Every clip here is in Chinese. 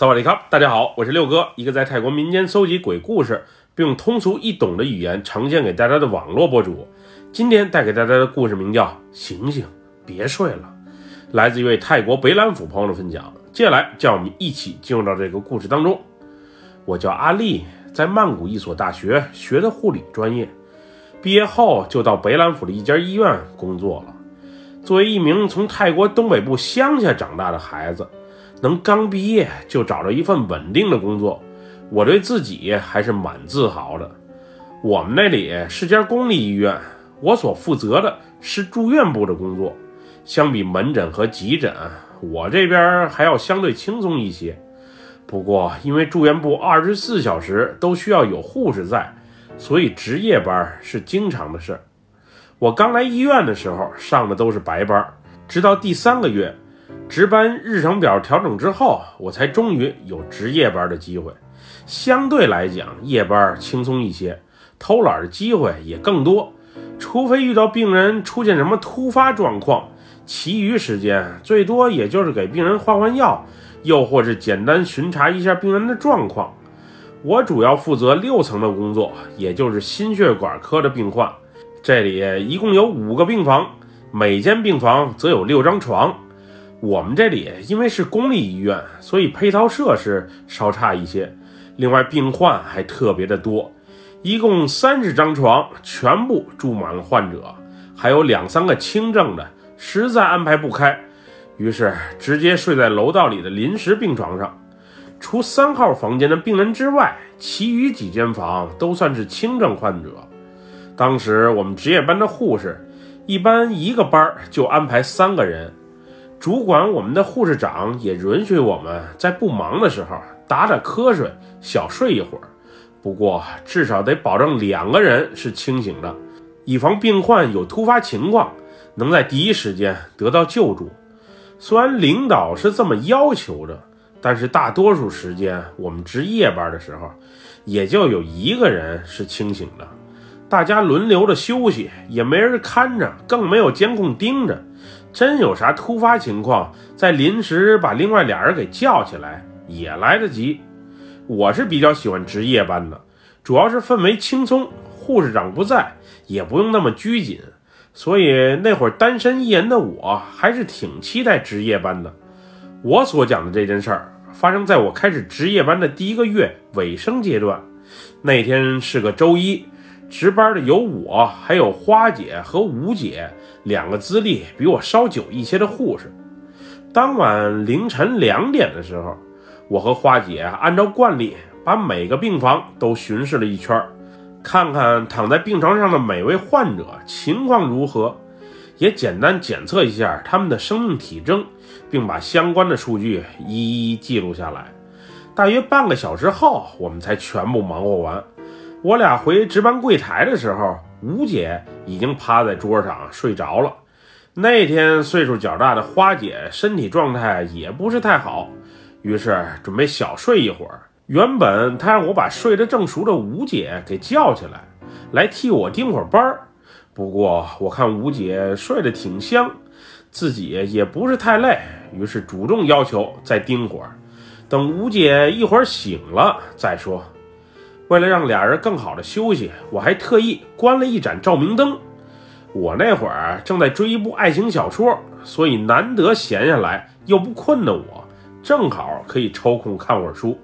萨瓦迪卡，大家好，我是六哥，一个在泰国民间搜集鬼故事，并用通俗易懂的语言呈现给大家的网络博主。今天带给大家的故事名叫《醒醒，别睡了》，来自一位泰国北兰府朋友的分享。接下来，让我们一起进入到这个故事当中。我叫阿丽，在曼谷一所大学学的护理专业，毕业后就到北兰府的一家医院工作了。作为一名从泰国东北部乡下长大的孩子。能刚毕业就找到一份稳定的工作，我对自己还是蛮自豪的。我们那里是家公立医院，我所负责的是住院部的工作。相比门诊和急诊，我这边还要相对轻松一些。不过，因为住院部二十四小时都需要有护士在，所以值夜班是经常的事儿。我刚来医院的时候上的都是白班，直到第三个月。值班日程表调整之后，我才终于有值夜班的机会。相对来讲，夜班轻松一些，偷懒的机会也更多。除非遇到病人出现什么突发状况，其余时间最多也就是给病人换换药，又或是简单巡查一下病人的状况。我主要负责六层的工作，也就是心血管科的病患。这里一共有五个病房，每间病房则有六张床。我们这里因为是公立医院，所以配套设施稍差一些。另外，病患还特别的多，一共三十张床，全部住满了患者，还有两三个轻症的，实在安排不开，于是直接睡在楼道里的临时病床上。除三号房间的病人之外，其余几间房都算是轻症患者。当时我们值夜班的护士，一般一个班就安排三个人。主管我们的护士长也允许我们在不忙的时候打打瞌睡、小睡一会儿，不过至少得保证两个人是清醒的，以防病患有突发情况能在第一时间得到救助。虽然领导是这么要求的，但是大多数时间我们值夜班的时候，也就有一个人是清醒的，大家轮流着休息，也没人看着，更没有监控盯着。真有啥突发情况，再临时把另外俩人给叫起来也来得及。我是比较喜欢值夜班的，主要是氛围轻松，护士长不在，也不用那么拘谨，所以那会儿单身一人的我还是挺期待值夜班的。我所讲的这件事儿发生在我开始值夜班的第一个月尾声阶段，那天是个周一。值班的有我，还有花姐和吴姐两个资历比我稍久一些的护士。当晚凌晨两点的时候，我和花姐按照惯例把每个病房都巡视了一圈，看看躺在病床上的每位患者情况如何，也简单检测一下他们的生命体征，并把相关的数据一一记录下来。大约半个小时后，我们才全部忙活完。我俩回值班柜台的时候，吴姐已经趴在桌上睡着了。那天岁数较大的花姐身体状态也不是太好，于是准备小睡一会儿。原本她让我把睡得正熟的吴姐给叫起来，来替我盯会儿班儿。不过我看吴姐睡得挺香，自己也不是太累，于是主动要求再盯会儿，等吴姐一会儿醒了再说。为了让俩人更好的休息，我还特意关了一盏照明灯。我那会儿正在追一部爱情小说，所以难得闲下来又不困的我，正好可以抽空看会儿书。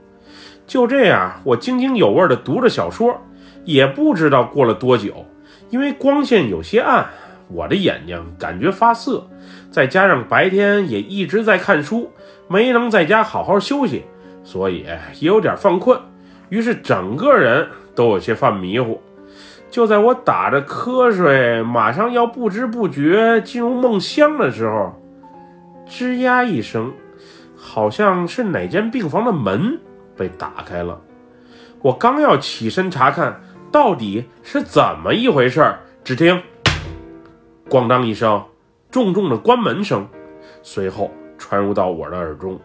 就这样，我津津有味地读着小说，也不知道过了多久，因为光线有些暗，我的眼睛感觉发涩，再加上白天也一直在看书，没能在家好好休息，所以也有点犯困。于是整个人都有些犯迷糊。就在我打着瞌睡，马上要不知不觉进入梦乡的时候，吱呀一声，好像是哪间病房的门被打开了。我刚要起身查看到底是怎么一回事，只听“咣当”一声重重的关门声，随后传入到我的耳中。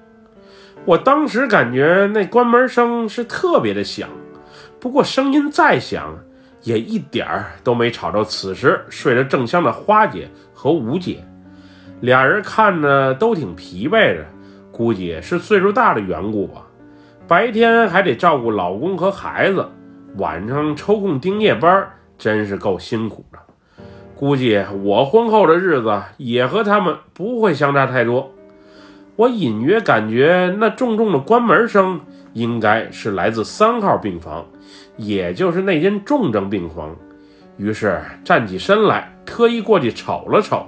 我当时感觉那关门声是特别的响，不过声音再响，也一点儿都没吵着此时睡得正香的花姐和吴姐。俩人看着都挺疲惫的，估计是岁数大的缘故吧。白天还得照顾老公和孩子，晚上抽空盯夜班，真是够辛苦的。估计我婚后的日子也和他们不会相差太多。我隐约感觉那重重的关门声应该是来自三号病房，也就是那间重症病房。于是站起身来，特意过去瞅了瞅。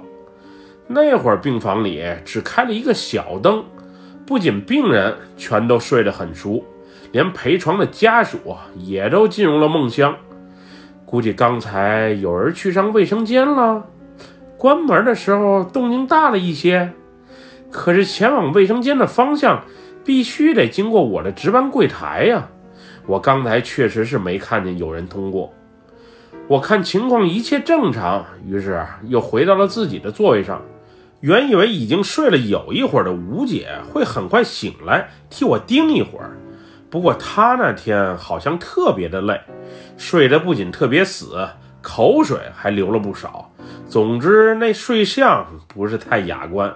那会儿病房里只开了一个小灯，不仅病人全都睡得很熟，连陪床的家属也都进入了梦乡。估计刚才有人去上卫生间了，关门的时候动静大了一些。可是前往卫生间的方向必须得经过我的值班柜台呀，我刚才确实是没看见有人通过。我看情况一切正常，于是又回到了自己的座位上。原以为已经睡了有一会儿的吴姐会很快醒来替我盯一会儿，不过她那天好像特别的累，睡得不仅特别死，口水还流了不少。总之那睡相不是太雅观。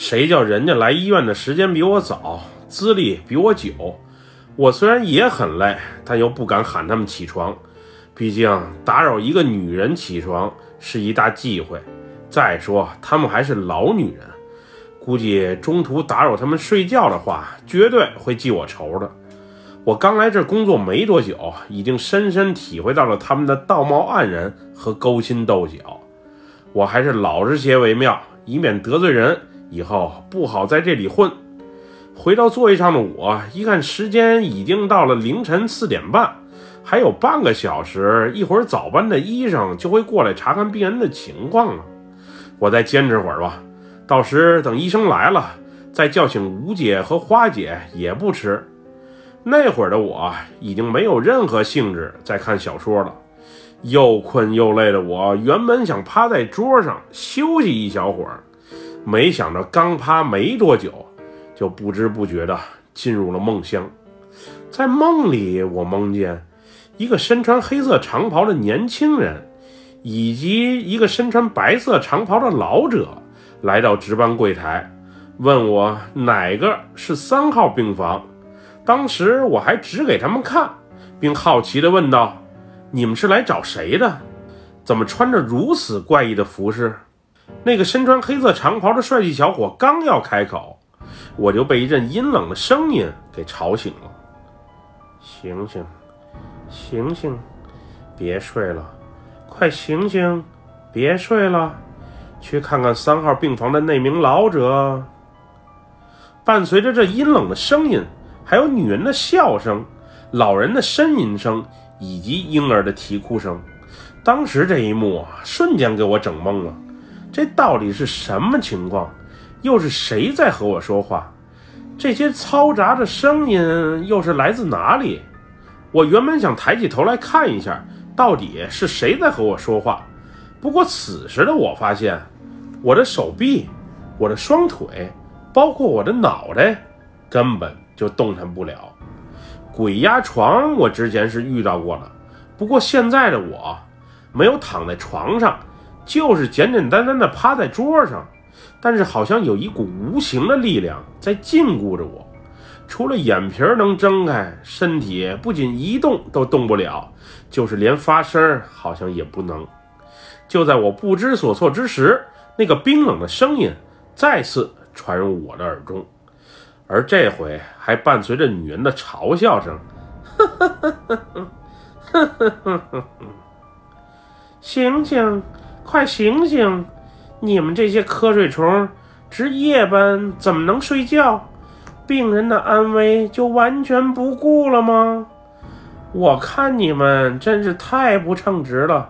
谁叫人家来医院的时间比我早，资历比我久？我虽然也很累，但又不敢喊他们起床。毕竟打扰一个女人起床是一大忌讳，再说她们还是老女人，估计中途打扰她们睡觉的话，绝对会记我仇的。我刚来这工作没多久，已经深深体会到了他们的道貌岸然和勾心斗角。我还是老实些为妙，以免得罪人，以后不好在这里混。回到座位上的我，一看时间已经到了凌晨四点半。还有半个小时，一会儿早班的医生就会过来查看病人的情况了。我再坚持会儿吧，到时等医生来了，再叫醒吴姐和花姐也不迟。那会儿的我已经没有任何兴致再看小说了，又困又累的我原本想趴在桌上休息一小会儿，没想到刚趴没多久，就不知不觉的进入了梦乡。在梦里，我梦见。一个身穿黑色长袍的年轻人，以及一个身穿白色长袍的老者来到值班柜台，问我哪个是三号病房。当时我还指给他们看，并好奇地问道：“你们是来找谁的？怎么穿着如此怪异的服饰？”那个身穿黑色长袍的帅气小伙刚要开口，我就被一阵阴冷的声音给吵醒了：“醒醒！”醒醒，别睡了，快醒醒，别睡了，去看看三号病房的那名老者。伴随着这阴冷的声音，还有女人的笑声、老人的呻吟声以及婴儿的啼哭声。当时这一幕啊，瞬间给我整懵了。这到底是什么情况？又是谁在和我说话？这些嘈杂的声音又是来自哪里？我原本想抬起头来看一下，到底是谁在和我说话。不过此时的我发现，我的手臂、我的双腿，包括我的脑袋，根本就动弹不了。鬼压床，我之前是遇到过了。不过现在的我，没有躺在床上，就是简简单单的趴在桌上，但是好像有一股无形的力量在禁锢着我。除了眼皮能睁开，身体不仅一动都动不了，就是连发声好像也不能。就在我不知所措之时，那个冰冷的声音再次传入我的耳中，而这回还伴随着女人的嘲笑声：“醒醒，快醒醒！你们这些瞌睡虫，值夜班怎么能睡觉？”病人的安危就完全不顾了吗？我看你们真是太不称职了，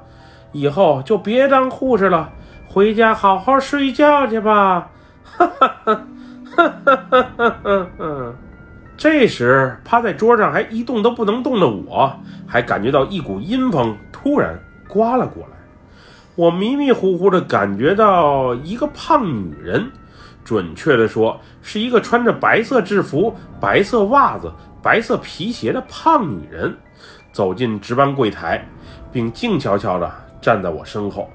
以后就别当护士了，回家好好睡觉去吧！哈哈哈哈哈哈哈！这时，趴在桌上还一动都不能动的我，还感觉到一股阴风突然刮了过来，我迷迷糊糊的感觉到一个胖女人。准确的说，是一个穿着白色制服、白色袜子、白色皮鞋的胖女人，走进值班柜台，并静悄悄地站在我身后。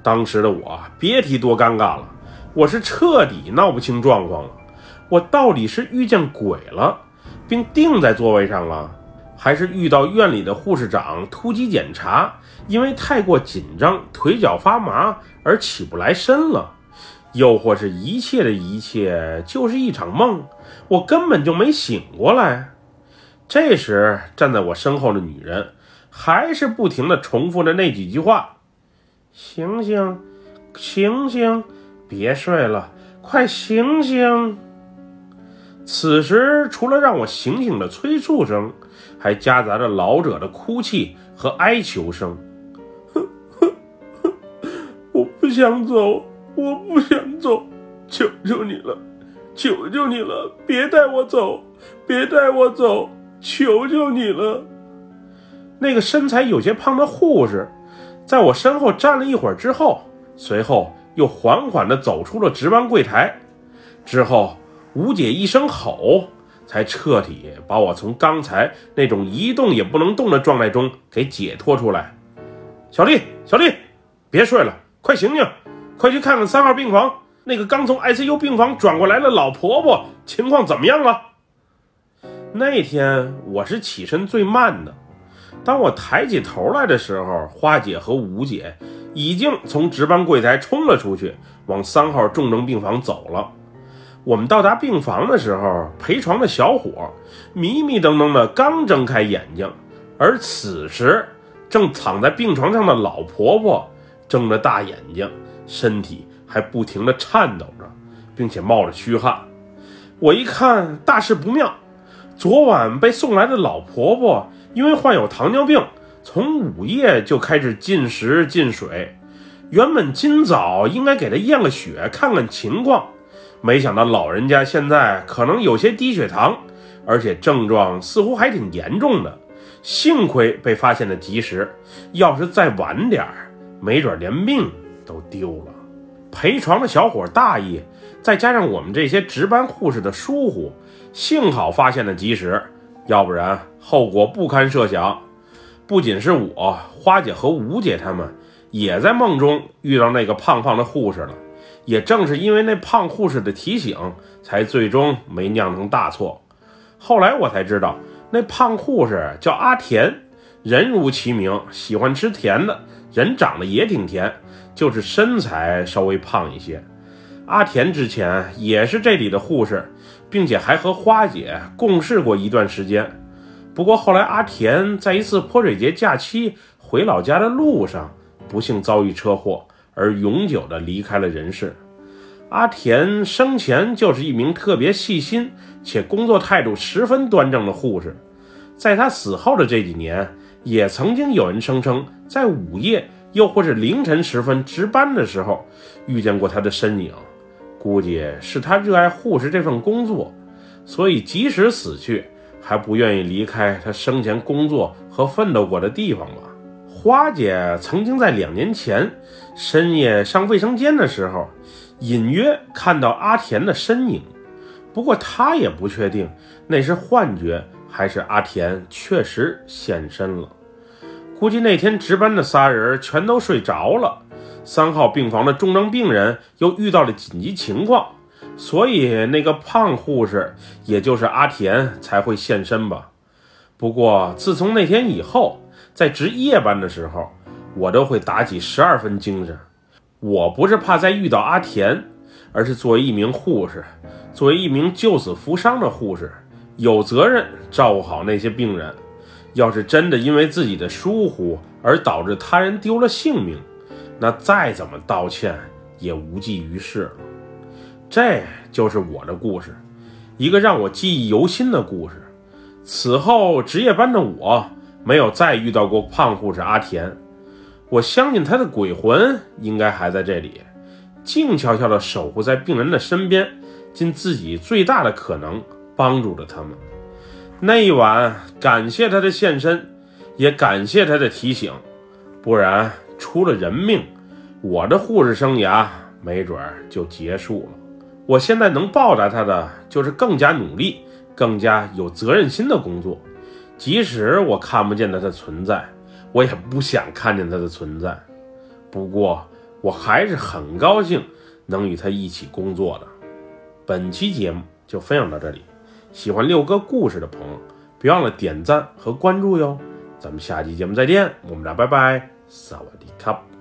当时的我别提多尴尬了，我是彻底闹不清状况了。我到底是遇见鬼了，并定在座位上了，还是遇到院里的护士长突击检查，因为太过紧张，腿脚发麻而起不来身了？又或是一切的一切就是一场梦，我根本就没醒过来？这时，站在我身后的女人还是不停地重复着那几句话：“醒醒，醒醒，别睡了，快醒醒！”此时，除了让我醒醒的催促声，还夹杂着老者的哭泣和哀求声：“ 我不想走，我不想走，求求你了，求求你了，别带我走，别带我走，求求你了！”那个身材有些胖的护士，在我身后站了一会儿之后，随后又缓缓地走出了值班柜台，之后。吴姐一声吼，才彻底把我从刚才那种一动也不能动的状态中给解脱出来。小丽，小丽，别睡了，快醒醒，快去看看三号病房那个刚从 ICU 病房转过来的老婆婆情况怎么样了。那天我是起身最慢的，当我抬起头来的时候，花姐和吴姐已经从值班柜台冲了出去，往三号重症病房走了。我们到达病房的时候，陪床的小伙迷迷瞪瞪的刚睁开眼睛，而此时正躺在病床上的老婆婆睁着大眼睛，身体还不停地颤抖着，并且冒着虚汗。我一看大事不妙，昨晚被送来的老婆婆因为患有糖尿病，从午夜就开始进食进水，原本今早应该给她验个血，看看情况。没想到老人家现在可能有些低血糖，而且症状似乎还挺严重的。幸亏被发现的及时，要是再晚点儿，没准连命都丢了。陪床的小伙大意，再加上我们这些值班护士的疏忽，幸好发现的及时，要不然后果不堪设想。不仅是我，花姐和吴姐他们也在梦中遇到那个胖胖的护士了。也正是因为那胖护士的提醒，才最终没酿成大错。后来我才知道，那胖护士叫阿田，人如其名，喜欢吃甜的，人长得也挺甜，就是身材稍微胖一些。阿田之前也是这里的护士，并且还和花姐共事过一段时间。不过后来阿田在一次泼水节假期回老家的路上，不幸遭遇车祸。而永久的离开了人世。阿田生前就是一名特别细心且工作态度十分端正的护士，在他死后的这几年，也曾经有人声称在午夜又或是凌晨时分值班的时候遇见过他的身影。估计是他热爱护士这份工作，所以即使死去，还不愿意离开他生前工作和奋斗过的地方吧。花姐曾经在两年前深夜上卫生间的时候，隐约看到阿田的身影，不过她也不确定那是幻觉还是阿田确实现身了。估计那天值班的仨人全都睡着了，三号病房的重症病人又遇到了紧急情况，所以那个胖护士，也就是阿田才会现身吧。不过自从那天以后。在值夜班的时候，我都会打起十二分精神。我不是怕再遇到阿田，而是作为一名护士，作为一名救死扶伤的护士，有责任照顾好那些病人。要是真的因为自己的疏忽而导致他人丢了性命，那再怎么道歉也无济于事了。这就是我的故事，一个让我记忆犹新的故事。此后值夜班的我。没有再遇到过胖护士阿田，我相信他的鬼魂应该还在这里，静悄悄地守护在病人的身边，尽自己最大的可能帮助着他们。那一晚，感谢他的现身，也感谢他的提醒，不然出了人命，我的护士生涯没准就结束了。我现在能报答他的，就是更加努力、更加有责任心的工作。即使我看不见它的存在，我也不想看见它的存在。不过，我还是很高兴能与它一起工作的。本期节目就分享到这里，喜欢六哥故事的朋友，别忘了点赞和关注哟。咱们下期节目再见，我们俩拜拜，萨瓦迪卡。